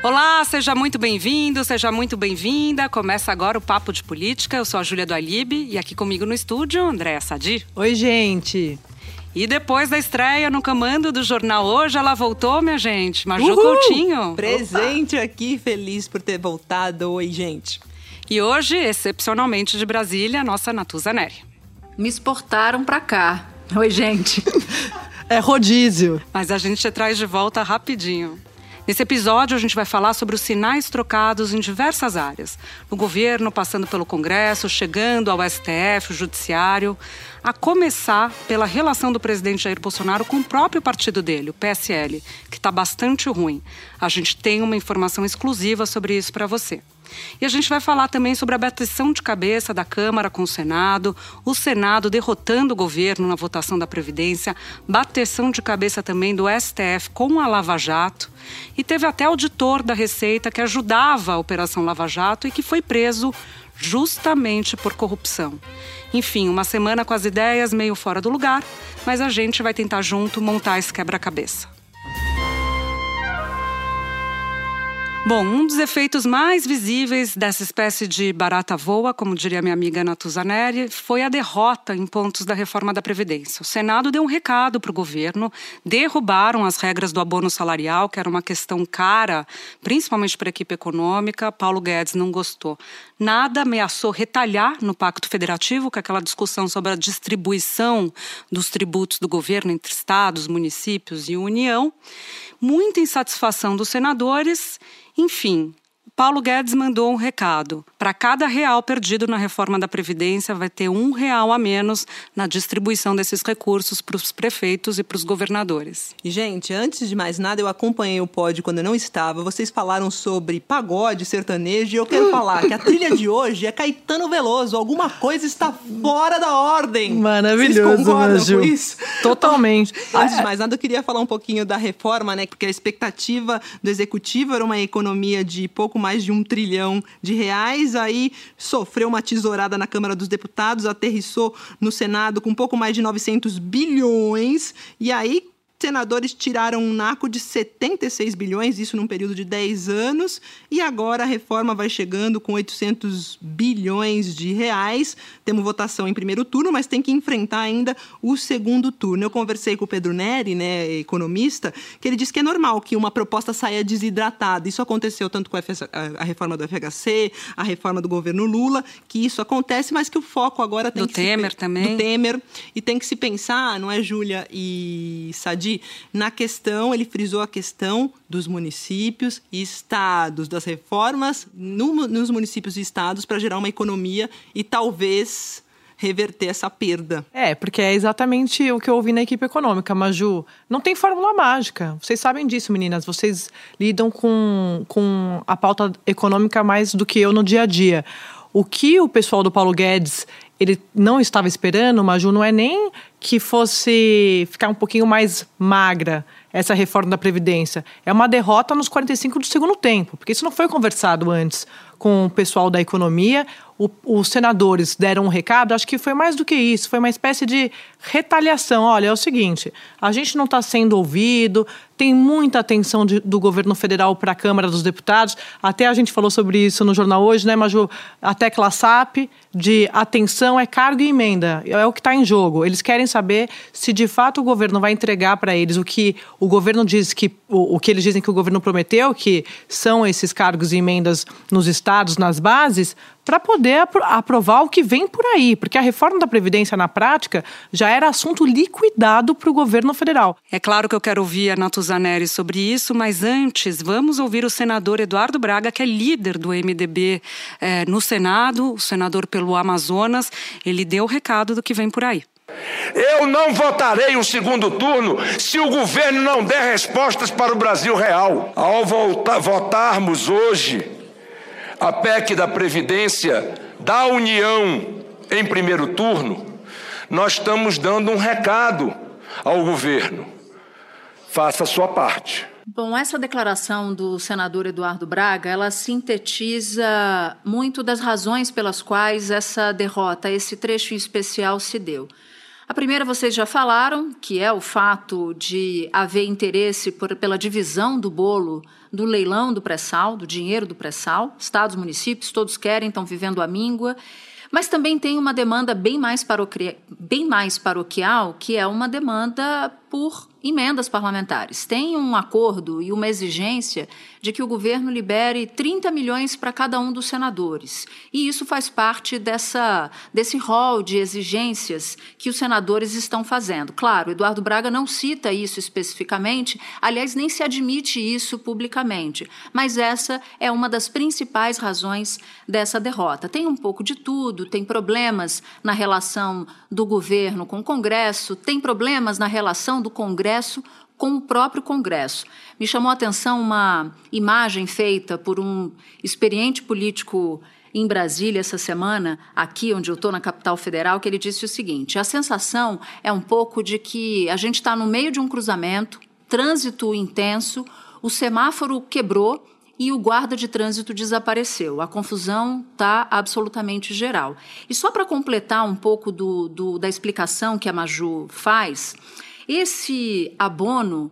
Olá, seja muito bem-vindo, seja muito bem-vinda. Começa agora o Papo de Política. Eu sou a Júlia do Alibe e aqui comigo no estúdio, Andréa Sadi. Oi, gente. E depois da estreia no comando do jornal hoje, ela voltou, minha gente. Maju Uhul! Coutinho. Presente aqui, feliz por ter voltado. Oi, gente. E hoje, excepcionalmente de Brasília, a nossa Natuza Neri. Me exportaram pra cá. Oi, gente. É rodízio. Mas a gente te traz de volta rapidinho. Nesse episódio, a gente vai falar sobre os sinais trocados em diversas áreas. No governo, passando pelo Congresso, chegando ao STF, o Judiciário. A começar pela relação do presidente Jair Bolsonaro com o próprio partido dele, o PSL, que está bastante ruim. A gente tem uma informação exclusiva sobre isso para você. E a gente vai falar também sobre a bateção de cabeça da Câmara com o Senado, o Senado derrotando o governo na votação da Previdência, bateção de cabeça também do STF com a Lava Jato. E teve até auditor da Receita que ajudava a Operação Lava Jato e que foi preso justamente por corrupção. Enfim, uma semana com as ideias meio fora do lugar, mas a gente vai tentar junto montar esse quebra-cabeça. Bom, um dos efeitos mais visíveis dessa espécie de barata voa, como diria minha amiga Natuzaneri, foi a derrota em pontos da reforma da Previdência. O Senado deu um recado para o governo, derrubaram as regras do abono salarial, que era uma questão cara, principalmente para a equipe econômica. Paulo Guedes não gostou. Nada ameaçou retalhar no Pacto Federativo, com aquela discussão sobre a distribuição dos tributos do governo entre estados, municípios e União. Muita insatisfação dos senadores. Enfim, Paulo Guedes mandou um recado. Para cada real perdido na reforma da Previdência, vai ter um real a menos na distribuição desses recursos para os prefeitos e para os governadores. E, gente, antes de mais nada, eu acompanhei o pod quando eu não estava. Vocês falaram sobre pagode sertanejo e eu quero falar que a trilha de hoje é Caetano Veloso. Alguma coisa está fora da ordem. Maravilhoso, Vocês concordam Maju. com isso? Totalmente. Antes de mais nada, eu queria falar um pouquinho da reforma, né? Porque a expectativa do executivo era uma economia de pouco mais de um trilhão de reais. Aí sofreu uma tesourada na Câmara dos Deputados, aterrissou no Senado com pouco mais de 900 bilhões. E aí senadores tiraram um naco de 76 bilhões, isso num período de 10 anos, e agora a reforma vai chegando com 800 bilhões de reais. Temos votação em primeiro turno, mas tem que enfrentar ainda o segundo turno. Eu conversei com o Pedro Neri, né, economista, que ele disse que é normal que uma proposta saia desidratada. Isso aconteceu tanto com a a reforma do FHC, a reforma do governo Lula, que isso acontece, mas que o foco agora tem Do que se Temer pe- também. Do Temer. E tem que se pensar, não é, Júlia e Sadi, na questão, ele frisou a questão dos municípios e estados, das reformas no- nos municípios e estados para gerar uma economia e talvez reverter essa perda. É, porque é exatamente o que eu ouvi na equipe econômica, Maju. Não tem fórmula mágica. Vocês sabem disso, meninas. Vocês lidam com, com a pauta econômica mais do que eu no dia a dia. O que o pessoal do Paulo Guedes ele não estava esperando, Maju, não é nem que fosse ficar um pouquinho mais magra essa reforma da Previdência. É uma derrota nos 45 do segundo tempo, porque isso não foi conversado antes com o pessoal da economia. O- os senadores deram um recado, acho que foi mais do que isso, foi uma espécie de retaliação. Olha, é o seguinte: a gente não está sendo ouvido, tem muita atenção de- do governo federal para a Câmara dos Deputados. Até a gente falou sobre isso no jornal hoje, né, Maju? A tecla SAP de atenção é cargo e emenda, é o que está em jogo. Eles querem saber se de fato o governo vai entregar para eles o que o governo diz que o, o que eles dizem que o governo prometeu, que são esses cargos e emendas nos estados, nas bases, para poder apro- aprovar o que vem por aí, porque a reforma da previdência na prática já era assunto liquidado para o governo federal. É claro que eu quero ouvir a Natuzaneri sobre isso, mas antes vamos ouvir o senador Eduardo Braga, que é líder do MDB eh, no Senado, o senador pelo Amazonas. Ele deu o recado do que vem por aí. Eu não votarei um segundo turno se o governo não der respostas para o Brasil real. Ao volta- votarmos hoje a PEC da Previdência da União em primeiro turno, Nós estamos dando um recado ao governo. Faça a sua parte. Bom, essa declaração do senador Eduardo Braga, ela sintetiza muito das razões pelas quais essa derrota, esse trecho especial se deu. A primeira vocês já falaram, que é o fato de haver interesse por, pela divisão do bolo do leilão do pré-sal, do dinheiro do pré-sal. Estados, municípios, todos querem, estão vivendo a míngua. Mas também tem uma demanda bem mais, bem mais paroquial, que é uma demanda por emendas parlamentares. Tem um acordo e uma exigência de que o governo libere 30 milhões para cada um dos senadores. E isso faz parte dessa, desse rol de exigências que os senadores estão fazendo. Claro, Eduardo Braga não cita isso especificamente, aliás, nem se admite isso publicamente, mas essa é uma das principais razões dessa derrota. Tem um pouco de tudo, tem problemas na relação do governo com o Congresso, tem problemas na relação do Congresso com o próprio Congresso. Me chamou a atenção uma imagem feita por um experiente político em Brasília essa semana, aqui onde eu estou na capital federal, que ele disse o seguinte: a sensação é um pouco de que a gente está no meio de um cruzamento, trânsito intenso, o semáforo quebrou e o guarda de trânsito desapareceu. A confusão está absolutamente geral. E só para completar um pouco do, do, da explicação que a Maju faz, esse abono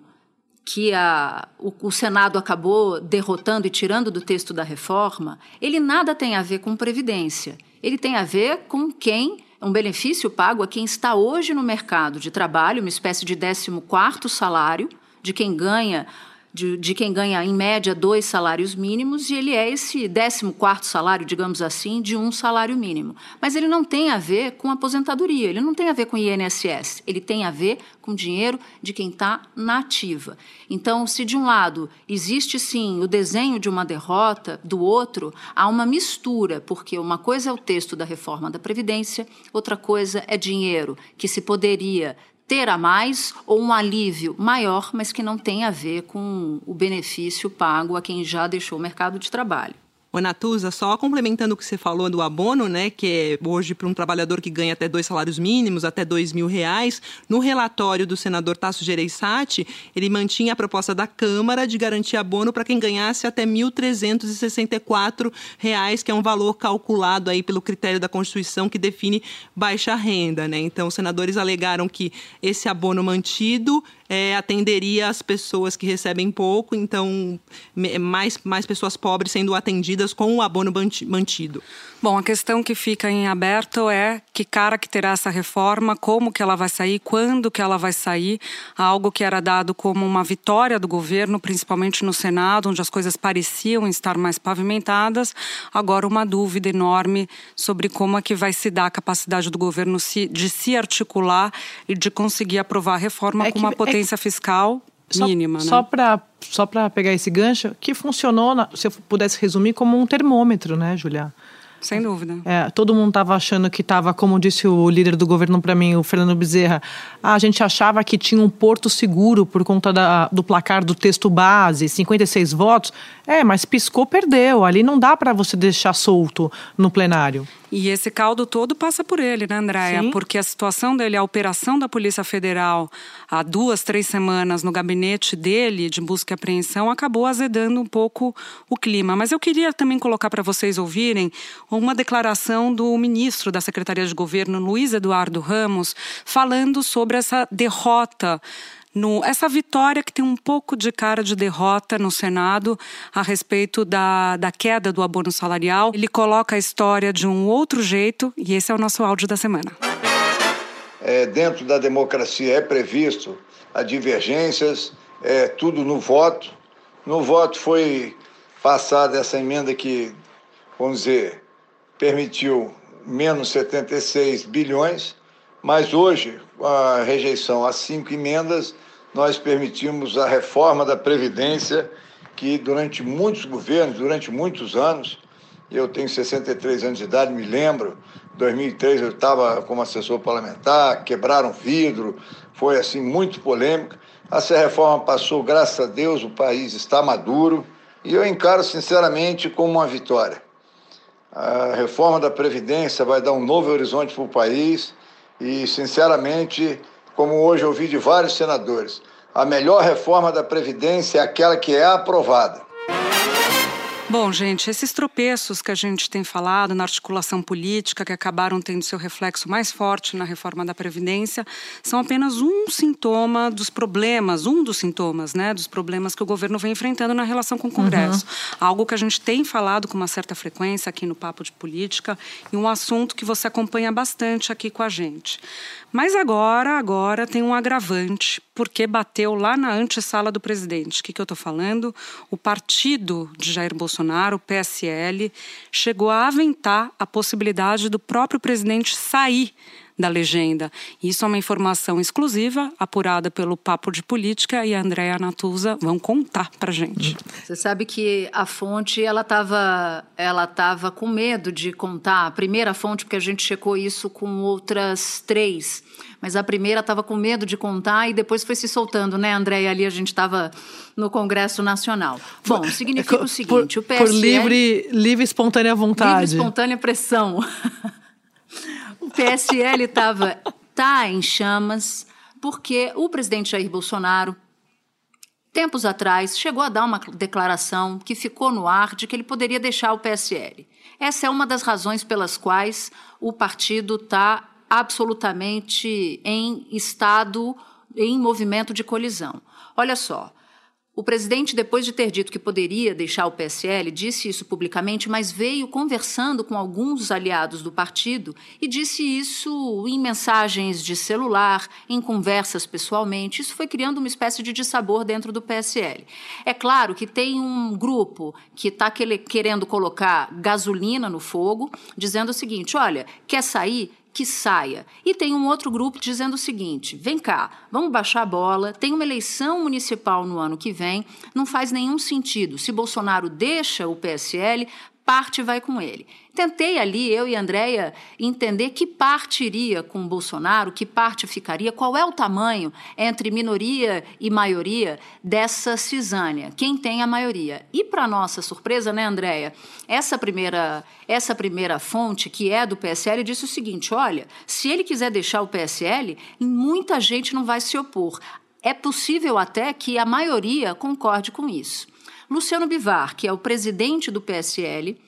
que a, o, o, Senado acabou derrotando e tirando do texto da reforma, ele nada tem a ver com previdência. Ele tem a ver com quem um benefício pago a quem está hoje no mercado de trabalho, uma espécie de 14 quarto salário de quem ganha de, de, quem ganha, em média, dois salários mínimos, e ele é esse 14 salário, digamos assim, de um salário mínimo. Mas ele não tem a ver com aposentadoria, ele não tem a ver com INSS, ele tem a ver com dinheiro de quem está na ativa. Então, se de um lado existe sim o desenho de uma derrota, do outro há uma mistura, porque uma coisa é o texto da reforma da Previdência, outra coisa é dinheiro que se poderia ter a mais ou um alívio maior, mas que não tem a ver com o benefício pago a quem já deixou o mercado de trabalho. Ô, Natuza, só complementando o que você falou do abono, né, que é hoje para um trabalhador que ganha até dois salários mínimos, até dois mil reais, no relatório do senador Tasso Gereissati, ele mantinha a proposta da Câmara de garantir abono para quem ganhasse até 1.364 reais, que é um valor calculado aí pelo critério da Constituição que define baixa renda, né? Então, os senadores alegaram que esse abono mantido é, atenderia as pessoas que recebem pouco, então mais, mais pessoas pobres sendo atendidas com o abono mantido. Bom, a questão que fica em aberto é que cara que terá essa reforma, como que ela vai sair, quando que ela vai sair, algo que era dado como uma vitória do governo, principalmente no Senado, onde as coisas pareciam estar mais pavimentadas, agora uma dúvida enorme sobre como é que vai se dar a capacidade do governo de se articular e de conseguir aprovar a reforma é com uma potência que... fiscal mínima. Só, né? para só para pegar esse gancho, que funcionou, se eu pudesse resumir, como um termômetro, né, Julia? Sem dúvida. É, todo mundo estava achando que estava, como disse o líder do governo para mim, o Fernando Bezerra, ah, a gente achava que tinha um porto seguro por conta da, do placar do texto base, 56 votos. É, mas piscou, perdeu. Ali não dá para você deixar solto no plenário. E esse caldo todo passa por ele, né, Andréia? Porque a situação dele, a operação da Polícia Federal há duas, três semanas no gabinete dele de busca e apreensão acabou azedando um pouco o clima. Mas eu queria também colocar para vocês ouvirem uma declaração do ministro da Secretaria de Governo, Luiz Eduardo Ramos, falando sobre essa derrota no, essa vitória que tem um pouco de cara de derrota no Senado a respeito da, da queda do abono salarial. Ele coloca a história de um outro jeito e esse é o nosso áudio da semana. É, dentro da democracia é previsto a divergências, é, tudo no voto. No voto foi passada essa emenda que, vamos dizer, permitiu menos 76 bilhões, mas hoje, a rejeição às cinco emendas, nós permitimos a reforma da Previdência, que durante muitos governos, durante muitos anos, eu tenho 63 anos de idade, me lembro, 2003 eu estava como assessor parlamentar, quebraram vidro, foi assim muito polêmico. Essa reforma passou, graças a Deus, o país está maduro e eu encaro sinceramente como uma vitória. A reforma da Previdência vai dar um novo horizonte para o país E, sinceramente, como hoje ouvi de vários senadores, a melhor reforma da Previdência é aquela que é aprovada. Bom, gente, esses tropeços que a gente tem falado na articulação política, que acabaram tendo seu reflexo mais forte na reforma da Previdência, são apenas um sintoma dos problemas, um dos sintomas, né, dos problemas que o governo vem enfrentando na relação com o Congresso. Uhum. Algo que a gente tem falado com uma certa frequência aqui no Papo de Política e um assunto que você acompanha bastante aqui com a gente. Mas agora, agora tem um agravante, porque bateu lá na antessala do presidente. O que, que eu estou falando? O partido de Jair Bolsonaro, o PSL, chegou a aventar a possibilidade do próprio presidente sair da legenda. Isso é uma informação exclusiva, apurada pelo Papo de Política e a Andréa Natuza vão contar para gente. Você sabe que a fonte ela estava ela tava com medo de contar a primeira fonte, porque a gente checou isso com outras três. Mas a primeira estava com medo de contar e depois foi se soltando, né, Andréia? Ali a gente estava no Congresso Nacional. Bom, significa o seguinte: por, o PSL. Por livre, livre espontânea vontade. Livre espontânea pressão. O PSL estava tá em chamas porque o presidente Jair Bolsonaro tempos atrás chegou a dar uma declaração que ficou no ar de que ele poderia deixar o PSL. Essa é uma das razões pelas quais o partido está absolutamente em estado, em movimento de colisão. Olha só, o presidente, depois de ter dito que poderia deixar o PSL, disse isso publicamente, mas veio conversando com alguns aliados do partido e disse isso em mensagens de celular, em conversas pessoalmente. Isso foi criando uma espécie de dissabor dentro do PSL. É claro que tem um grupo que está querendo colocar gasolina no fogo, dizendo o seguinte: olha, quer sair? Que saia. E tem um outro grupo dizendo o seguinte: vem cá, vamos baixar a bola, tem uma eleição municipal no ano que vem, não faz nenhum sentido. Se Bolsonaro deixa o PSL, parte vai com ele. Tentei ali, eu e Andréia, entender que parte iria com Bolsonaro, que parte ficaria, qual é o tamanho entre minoria e maioria dessa cisânia, quem tem a maioria. E, para nossa surpresa, né, Andréia, essa primeira, essa primeira fonte, que é do PSL, disse o seguinte: olha, se ele quiser deixar o PSL, muita gente não vai se opor. É possível até que a maioria concorde com isso. Luciano Bivar, que é o presidente do PSL,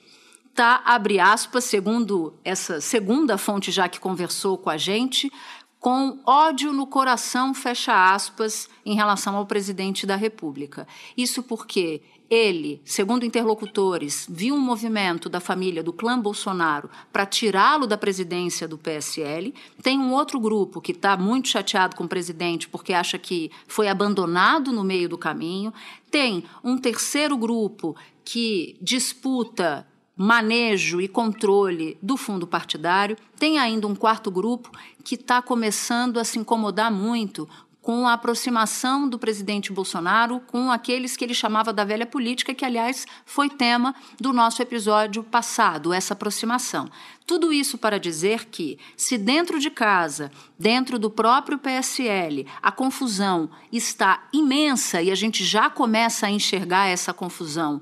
está, abre aspas, segundo essa segunda fonte já que conversou com a gente, com ódio no coração, fecha aspas, em relação ao presidente da República. Isso porque ele, segundo interlocutores, viu um movimento da família do clã Bolsonaro para tirá-lo da presidência do PSL. Tem um outro grupo que está muito chateado com o presidente porque acha que foi abandonado no meio do caminho. Tem um terceiro grupo que disputa manejo e controle do fundo partidário. Tem ainda um quarto grupo que está começando a se incomodar muito com a aproximação do presidente Bolsonaro com aqueles que ele chamava da velha política, que, aliás, foi tema do nosso episódio passado, essa aproximação. Tudo isso para dizer que, se dentro de casa, dentro do próprio PSL, a confusão está imensa e a gente já começa a enxergar essa confusão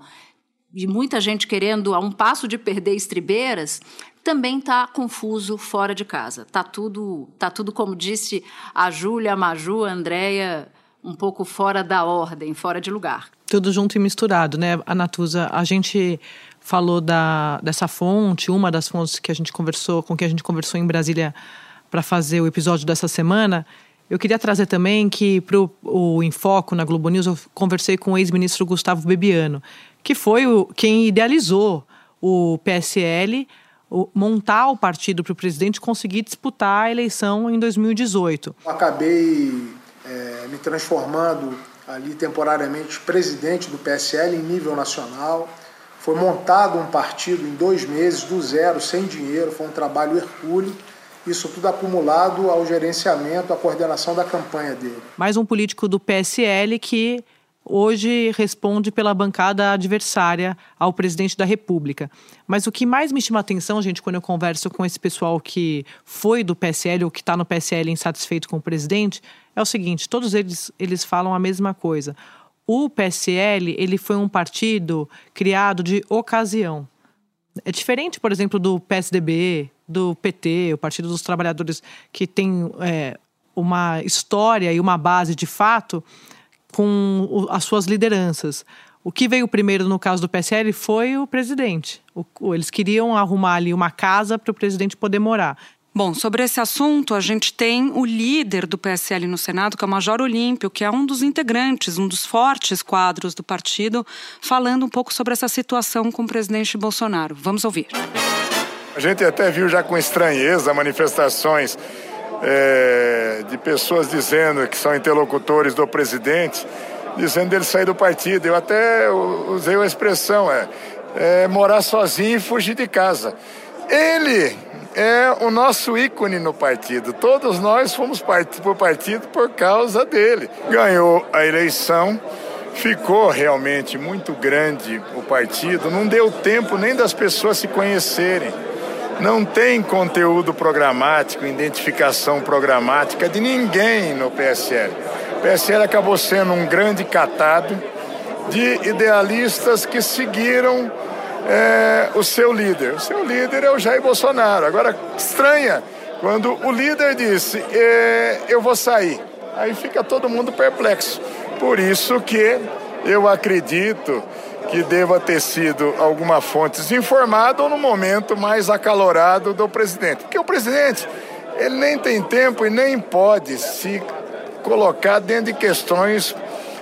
de muita gente querendo a um passo de perder estribeiras, também está confuso fora de casa. Tá tudo, tá tudo como disse a Júlia, a Maju, a Andréia, um pouco fora da ordem, fora de lugar. Tudo junto e misturado, né, Anatuza? A gente falou da, dessa fonte, uma das fontes que a gente conversou, com que a gente conversou em Brasília para fazer o episódio dessa semana. Eu queria trazer também que para o Enfoco na Globo News eu conversei com o ex-ministro Gustavo Bebiano, que foi o, quem idealizou o PSL montar o partido para o presidente conseguir disputar a eleição em 2018. Acabei é, me transformando ali temporariamente presidente do PSL em nível nacional. Foi montado um partido em dois meses, do zero, sem dinheiro, foi um trabalho hercúleo. Isso tudo acumulado ao gerenciamento, à coordenação da campanha dele. Mais um político do PSL que hoje responde pela bancada adversária ao presidente da República. Mas o que mais me chama atenção, gente, quando eu converso com esse pessoal que foi do PSL ou que está no PSL insatisfeito com o presidente, é o seguinte: todos eles, eles falam a mesma coisa. O PSL ele foi um partido criado de ocasião. É diferente, por exemplo, do PSDB, do PT, o Partido dos Trabalhadores, que tem é, uma história e uma base de fato com o, as suas lideranças. O que veio primeiro no caso do PSL foi o presidente. O, eles queriam arrumar ali uma casa para o presidente poder morar. Bom, sobre esse assunto, a gente tem o líder do PSL no Senado, que é o Major Olímpio, que é um dos integrantes, um dos fortes quadros do partido, falando um pouco sobre essa situação com o presidente Bolsonaro. Vamos ouvir. A gente até viu já com estranheza manifestações é, de pessoas dizendo que são interlocutores do presidente, dizendo dele sair do partido. Eu até usei a expressão, é, é morar sozinho e fugir de casa. Ele é o nosso ícone no partido. Todos nós fomos part por partido por causa dele. Ganhou a eleição, ficou realmente muito grande o partido, não deu tempo nem das pessoas se conhecerem. Não tem conteúdo programático, identificação programática de ninguém no PSL. O PSL acabou sendo um grande catado de idealistas que seguiram é, o seu líder. O seu líder é o Jair Bolsonaro. Agora, estranha quando o líder disse: é, Eu vou sair. Aí fica todo mundo perplexo. Por isso que eu acredito que deva ter sido alguma fonte desinformada ou no momento mais acalorado do presidente. Porque o presidente, ele nem tem tempo e nem pode se colocar dentro de questões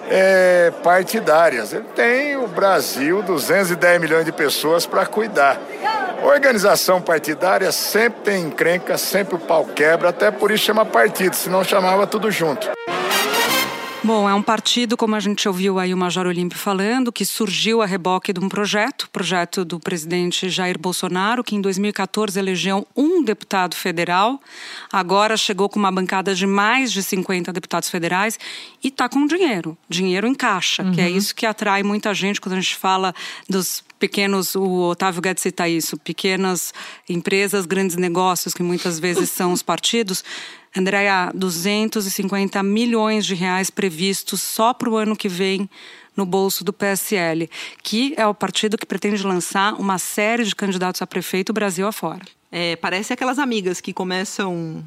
é, partidárias. Ele tem o Brasil, 210 milhões de pessoas para cuidar. Organização partidária sempre tem encrenca, sempre o pau quebra, até por isso chama partido, senão chamava tudo junto. Bom, é um partido, como a gente ouviu aí o Major Olímpio falando, que surgiu a reboque de um projeto, projeto do presidente Jair Bolsonaro, que em 2014 elegeu um deputado federal, agora chegou com uma bancada de mais de 50 deputados federais e está com dinheiro, dinheiro em caixa, uhum. que é uhum. isso que atrai muita gente quando a gente fala dos pequenos, o Otávio Guedes cita isso, pequenas empresas, grandes negócios, que muitas vezes são os partidos. Andréa, 250 milhões de reais previstos só para o ano que vem no bolso do PSL, que é o partido que pretende lançar uma série de candidatos a prefeito Brasil afora. É, parece aquelas amigas que começam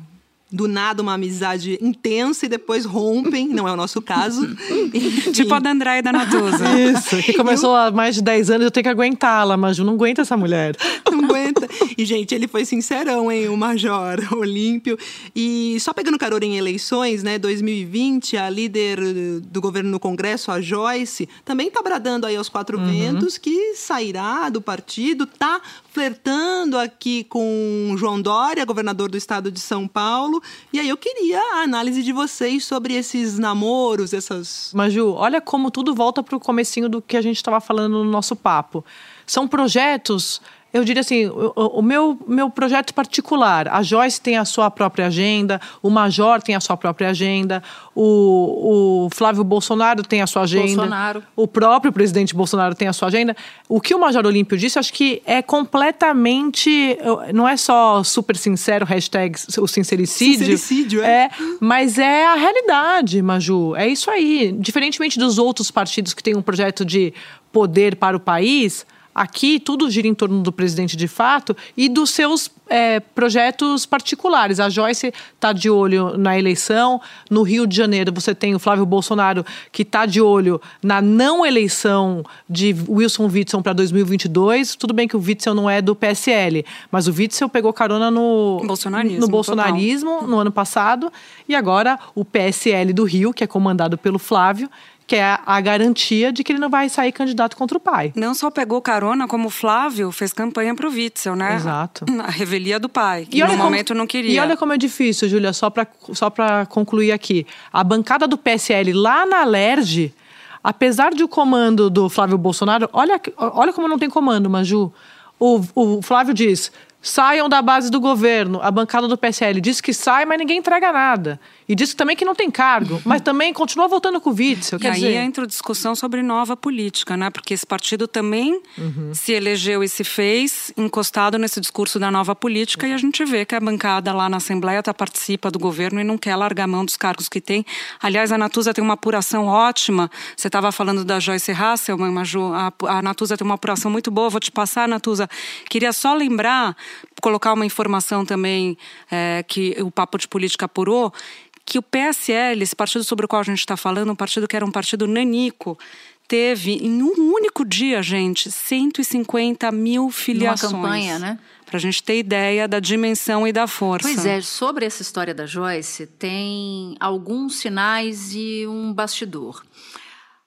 do nada uma amizade intensa e depois rompem, não é o nosso caso. tipo a da André e da Natuza. Isso, que começou há mais de 10 anos, eu tenho que aguentá-la, mas eu não aguento essa mulher. Não aguenta. E, gente, ele foi sincerão, hein, o Major Olímpio. E só pegando carona em eleições, né, 2020, a líder do governo no Congresso, a Joyce, também tá bradando aí aos quatro uhum. ventos que sairá do partido, tá flertando aqui com João Dória, governador do estado de São Paulo. E aí eu queria a análise de vocês sobre esses namoros, essas. Maju, olha como tudo volta para o comecinho do que a gente estava falando no nosso papo. São projetos eu diria assim, o, o, meu, meu projeto particular, a Joyce tem a sua própria agenda, o Major tem a sua própria agenda, o, o Flávio Bolsonaro tem a sua agenda, Bolsonaro. o próprio presidente Bolsonaro tem a sua agenda. O que o Major Olímpio disse, acho que é completamente, não é só super sincero, hashtag o sincericídio. Sincericídio, é. é. Mas é a realidade, Maju, é isso aí. Diferentemente dos outros partidos que têm um projeto de poder para o país Aqui tudo gira em torno do presidente de fato e dos seus é, projetos particulares. A Joyce está de olho na eleição. No Rio de Janeiro, você tem o Flávio Bolsonaro, que está de olho na não eleição de Wilson Witzel para 2022. Tudo bem que o Witzel não é do PSL, mas o Witzel pegou carona no bolsonarismo, no, bolsonarismo no ano passado. E agora o PSL do Rio, que é comandado pelo Flávio, que é a garantia de que ele não vai sair candidato contra o pai. Não só pegou carona, como o Flávio fez campanha pro Witzel, né? Exato. A revelia do pai, que e no como, momento não queria. E olha como é difícil, Júlia, só para só concluir aqui. A bancada do PSL lá na Alerj, apesar de o comando do Flávio Bolsonaro, olha, olha como não tem comando, Maju. O, o Flávio diz: saiam da base do governo. A bancada do PSL diz que sai, mas ninguém entrega nada. E disse também que não tem cargo, mas também continua votando com o Witzel. E aí dizer... entra a discussão sobre nova política, né? Porque esse partido também Uhum. se elegeu e se fez encostado nesse discurso da nova política e a gente vê que a bancada lá na Assembleia tá, participa do governo e não quer largar mão dos cargos que tem. Aliás, a Natuza tem uma apuração ótima. Você estava falando da Joyce Hasselman, Maju. A, a Natuza tem uma apuração muito boa. Vou te passar, Natuza. Queria só lembrar, colocar uma informação também é, que o Papo de Política apurou, que o PSL, esse partido sobre o qual a gente está falando, um partido que era um partido nanico, teve em um único dia, gente, 150 mil filiações. campanha, né? Para a gente ter ideia da dimensão e da força. Pois é, sobre essa história da Joyce, tem alguns sinais e um bastidor.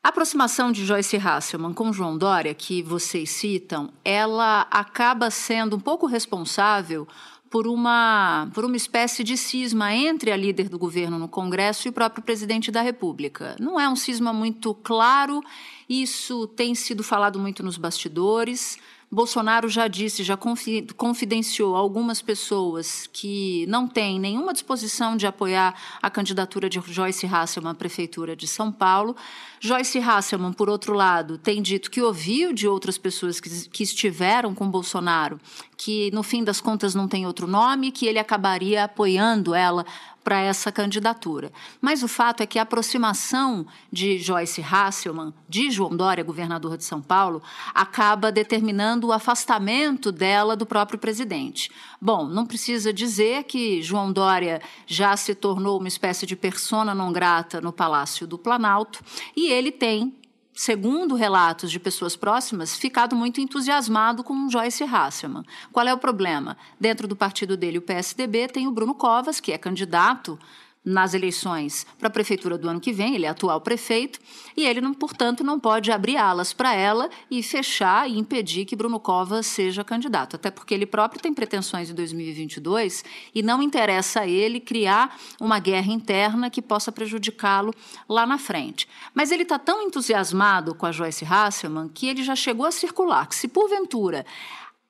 A aproximação de Joyce Hasselman com João Dória, que vocês citam, ela acaba sendo um pouco responsável por uma, por uma espécie de cisma entre a líder do governo no Congresso e o próprio presidente da República. Não é um cisma muito claro, isso tem sido falado muito nos bastidores. Bolsonaro já disse, já confi confidenciou algumas pessoas que não têm nenhuma disposição de apoiar a candidatura de Joyce Hasselman à Prefeitura de São Paulo. Joyce Hasselman, por outro lado, tem dito que ouviu de outras pessoas que, que estiveram com Bolsonaro que, no fim das contas, não tem outro nome, que ele acabaria apoiando ela para essa candidatura. Mas o fato é que a aproximação de Joyce Hasselman, de João Dória, governador de São Paulo, acaba determinando o afastamento dela do próprio presidente. Bom, não precisa dizer que João Dória já se tornou uma espécie de persona não grata no Palácio do Planalto e ele tem segundo relatos de pessoas próximas, ficado muito entusiasmado com Joyce Hasselman. Qual é o problema? Dentro do partido dele, o PSDB, tem o Bruno Covas, que é candidato nas eleições para a prefeitura do ano que vem, ele é atual prefeito, e ele, não, portanto, não pode abrir alas para ela e fechar e impedir que Bruno Covas seja candidato, até porque ele próprio tem pretensões em 2022 e não interessa a ele criar uma guerra interna que possa prejudicá-lo lá na frente. Mas ele está tão entusiasmado com a Joyce Hasselman que ele já chegou a circular que se porventura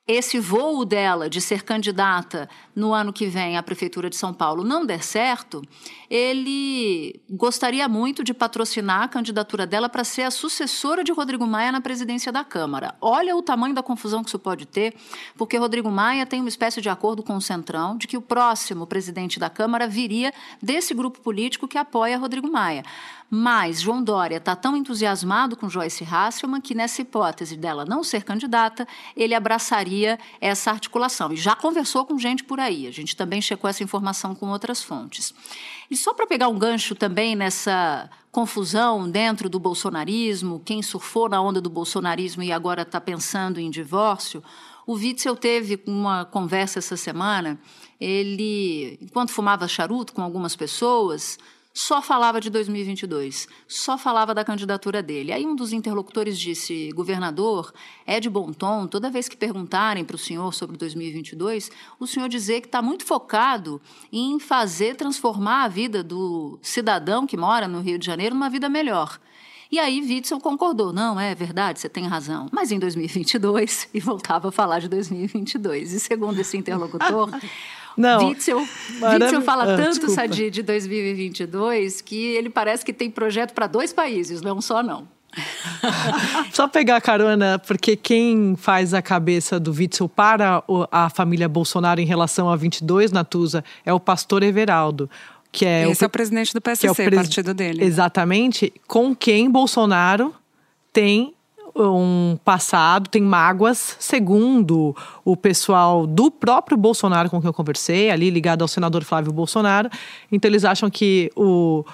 esse voo dela de ser candidata no ano que vem à Prefeitura de São Paulo não der certo, ele gostaria muito de patrocinar a candidatura dela para ser a sucessora de Rodrigo Maia na presidência da Câmara. Olha o tamanho da confusão que isso pode ter, porque Rodrigo Maia tem uma espécie de acordo com o Centrão de que o próximo presidente da Câmara viria desse grupo político que apoia Rodrigo Maia. Mas João Dória está tão entusiasmado com Joyce Hasselman que, nessa hipótese dela não ser candidata, ele abraçaria essa articulação. E já conversou com gente por aí. A gente também checou essa informação com outras fontes. E só para pegar um gancho também nessa confusão dentro do bolsonarismo, quem surfou na onda do bolsonarismo e agora está pensando em divórcio, o Witzel teve uma conversa essa semana. Ele, enquanto fumava charuto com algumas pessoas, só falava de 2022, só falava da candidatura dele. Aí um dos interlocutores disse: governador, é de bom tom, toda vez que perguntarem para o senhor sobre 2022, o senhor dizer que está muito focado em fazer transformar a vida do cidadão que mora no Rio de Janeiro numa vida melhor. E aí Witzel concordou, não, é verdade, você tem razão. Mas em 2022, e voltava a falar de 2022. E segundo esse interlocutor, Não, Witzel, Witzel fala Ah, tanto desculpa. Sadi, de 2022 que ele parece que tem projeto para dois países, não só não. Só pegar carona, porque quem faz a cabeça do Witzel para o- a família Bolsonaro em relação a 22, Natuza, é o pastor Everaldo. Que é Esse o, é o presidente do que é PSC, pres- partido dele. Exatamente, com quem Bolsonaro tem um passado, tem mágoas, segundo o pessoal do próprio Bolsonaro com quem eu conversei, ali ligado ao senador Flávio Bolsonaro. Então eles acham que o,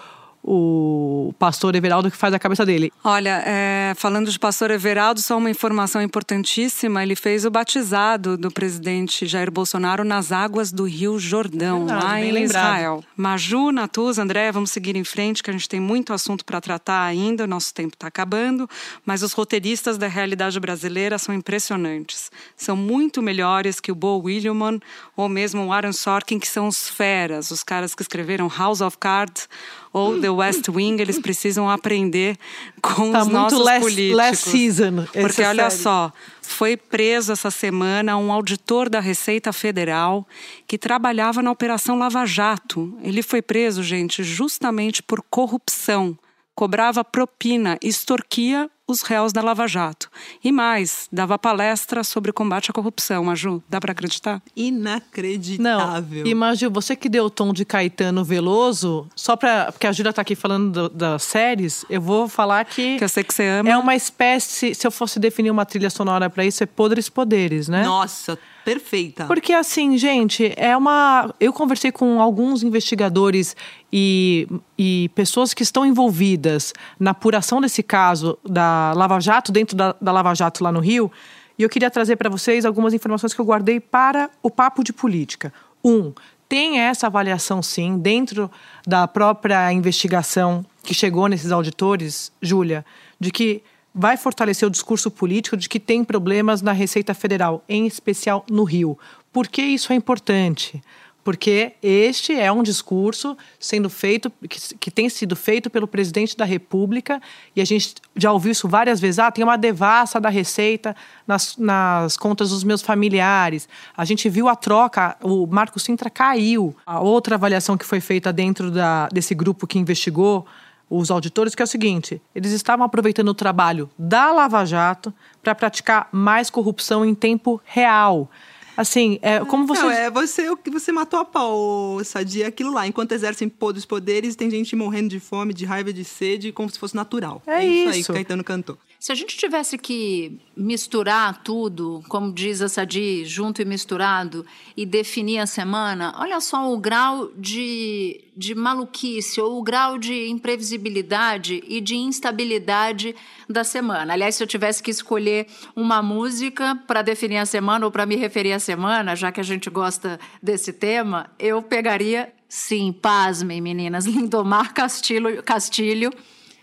o pastor Everaldo que faz a cabeça dele. Olha, é, falando de pastor Everaldo, só uma informação importantíssima: ele fez o batizado do presidente Jair Bolsonaro nas águas do Rio Jordão, Verdade, lá em lembrado. Israel. Maju, Natuz, André, vamos seguir em frente, que a gente tem muito assunto para tratar ainda, o nosso tempo está acabando, mas os roteiristas da realidade brasileira são impressionantes. São muito melhores que o Bo Williamson ou mesmo o Aaron Sorkin, que são os feras, os caras que escreveram House of Cards ou The West Wing, eles precisam aprender com tá os nossos last, políticos. Last season. Porque olha série. só, foi preso essa semana um auditor da Receita Federal que trabalhava na Operação Lava Jato. Ele foi preso, gente, justamente por corrupção. Cobrava propina, extorquia os réus da Lava Jato. E mais, dava palestra sobre combate à corrupção, Maju. Dá para acreditar? Inacreditável. Não, e Maju, você que deu o tom de Caetano Veloso, só para porque a Júlia tá aqui falando do, das séries, eu vou falar que que eu sei que você ama. É uma espécie, se eu fosse definir uma trilha sonora para isso, é Podres Poderes, né? Nossa, perfeita. Porque assim, gente, é uma. Eu conversei com alguns investigadores e, e pessoas que estão envolvidas na apuração desse caso da Lava Jato, dentro da, da Lava Jato lá no Rio, e eu queria trazer para vocês algumas informações que eu guardei para o papo de política. Um, tem essa avaliação, sim, dentro da própria investigação que chegou nesses auditores, Júlia, de que vai fortalecer o discurso político de que tem problemas na Receita Federal, em especial no Rio. Por que isso é importante? Porque este é um discurso sendo feito, que, que, tem sido feito pelo presidente da República, e a gente já ouviu isso várias vezes. Ah, tem uma devassa da Receita nas, nas contas dos meus familiares. A gente viu a troca, o Marco Sintra caiu. A outra avaliação que foi feita dentro da, desse grupo que investigou os auditores, que é o seguinte: eles estavam aproveitando o trabalho da Lava Jato para praticar mais corrupção em tempo real. Assim, é como você. Não, é você o que você matou a pau, Sadia, é aquilo lá. Enquanto exercem os poderes, tem gente morrendo de fome, de raiva, de sede, como se fosse natural. É, isso. isso aí, Caetano cantou. Se a gente tivesse que misturar tudo, como diz a Sadi, junto e misturado, e definir a semana, olha só o grau de, de maluquice, ou o grau de imprevisibilidade e de instabilidade da semana. Aliás, se eu tivesse que escolher uma música para definir a semana ou para me referir à semana, já que a gente gosta desse tema, eu pegaria, sim, pasmem, meninas, Lindomar Castilho, Castilho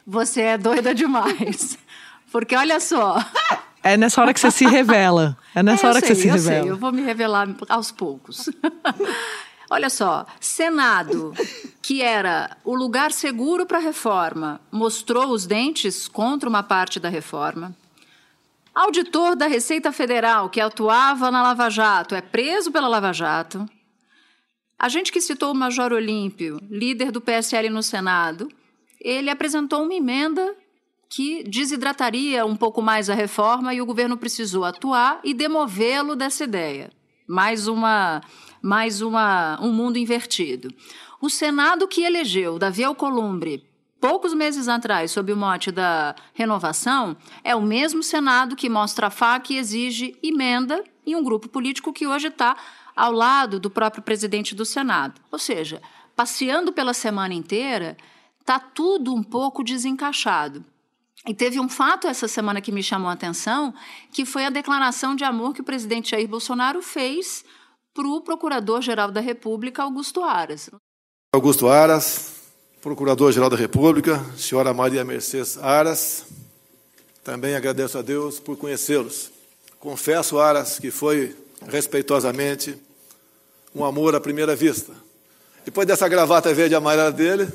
você é doida demais. Porque olha só. É nessa hora que você se revela. É nessa é, hora sei, que você se eu revela. Sei, eu vou me revelar aos poucos. olha só, Senado, que era o lugar seguro para a reforma, mostrou os dentes contra uma parte da reforma. Auditor da Receita Federal, que atuava na Lava Jato, é preso pela Lava Jato. A gente que citou o Major Olímpio, líder do PSL no Senado, ele apresentou uma emenda que desidrataria um pouco mais a reforma e o governo precisou atuar e demovê-lo dessa ideia. Mais uma, mais uma, um mundo invertido. O Senado que elegeu Davi Alcolumbre poucos meses atrás, sob o mote da renovação, é o mesmo Senado que mostra a faca e exige emenda em um grupo político que hoje está ao lado do próprio presidente do Senado. Ou seja, passeando pela semana inteira, está tudo um pouco desencaixado. E teve um fato essa semana que me chamou a atenção, que foi a declaração de amor que o presidente Jair Bolsonaro fez para o Procurador-Geral da República, Augusto Aras. Augusto Aras, Procurador-Geral da República, senhora Maria Mercedes Aras, também agradeço a Deus por conhecê-los. Confesso, Aras, que foi respeitosamente um amor à primeira vista. Depois dessa gravata verde amarela dele,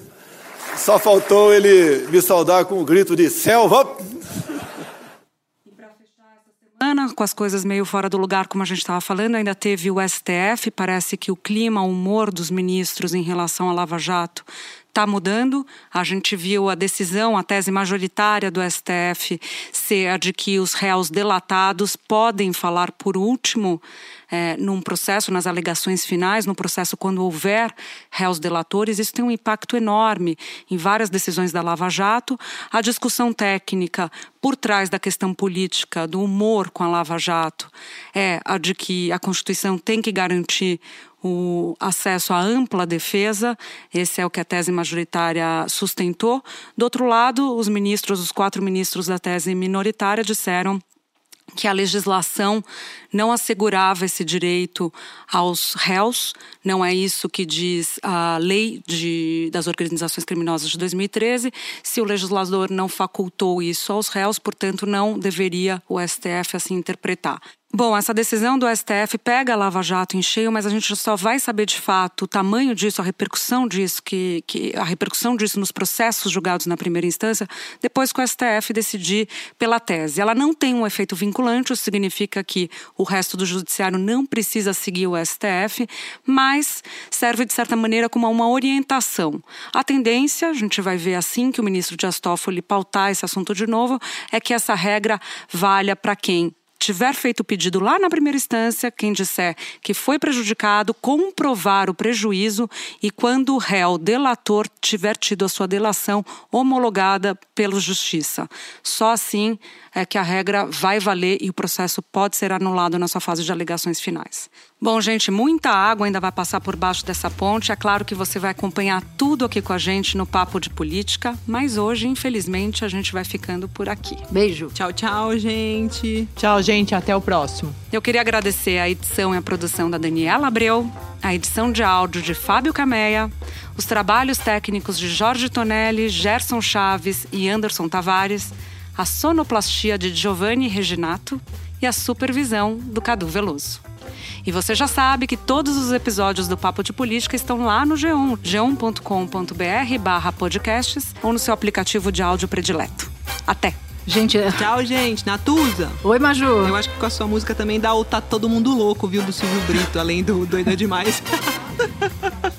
só faltou ele me saudar com um grito de selva. Ana, com as coisas meio fora do lugar, como a gente estava falando, ainda teve o STF. Parece que o clima, o humor dos ministros em relação à Lava Jato está mudando. A gente viu a decisão, a tese majoritária do STF ser a de que os réus delatados podem falar por último é, num processo, nas alegações finais, no processo quando houver réus delatores. Isso tem um impacto enorme em várias decisões da Lava Jato. A discussão técnica por trás da questão política, do humor com a Lava Jato, é a de que a Constituição tem que garantir o acesso à ampla defesa, esse é o que a tese majoritária sustentou. Do outro lado, os ministros, os quatro ministros da tese minoritária, disseram que a legislação não assegurava esse direito aos réus, não é isso que diz a lei de, das organizações criminosas de 2013. Se o legislador não facultou isso aos réus, portanto, não deveria o STF assim interpretar. Bom, essa decisão do STF pega a Lava Jato em cheio, mas a gente só vai saber de fato o tamanho disso, a repercussão disso, que, que a repercussão disso nos processos julgados na primeira instância, depois que o STF decidir pela tese. Ela não tem um efeito vinculante, isso significa que o resto do judiciário não precisa seguir o STF, mas serve de certa maneira como uma orientação. A tendência, a gente vai ver assim que o ministro Dias pautar esse assunto de novo, é que essa regra valha para quem tiver feito o pedido lá na primeira instância, quem disser que foi prejudicado, comprovar o prejuízo e quando o réu delator tiver tido a sua delação homologada pela justiça. Só assim é que a regra vai valer e o processo pode ser anulado na sua fase de alegações finais. Bom, gente, muita água ainda vai passar por baixo dessa ponte. É claro que você vai acompanhar tudo aqui com a gente no Papo de Política, mas hoje, infelizmente, a gente vai ficando por aqui. Beijo. Tchau, tchau, gente. Tchau, gente. Até o próximo. Eu queria agradecer a edição e a produção da Daniela Abreu, a edição de áudio de Fábio Cameia, os trabalhos técnicos de Jorge Tonelli, Gerson Chaves e Anderson Tavares, a sonoplastia de Giovanni Reginato e a supervisão do Cadu Veloso. E você já sabe que todos os episódios do Papo de Política estão lá no G1, g1.com.br barra podcasts ou no seu aplicativo de áudio predileto. Até! Gente. É. Tchau, gente. Natuza. Oi, Maju. Eu acho que com a sua música também dá o Tá Todo Mundo Louco, viu, do Silvio Brito, além do Doida Demais.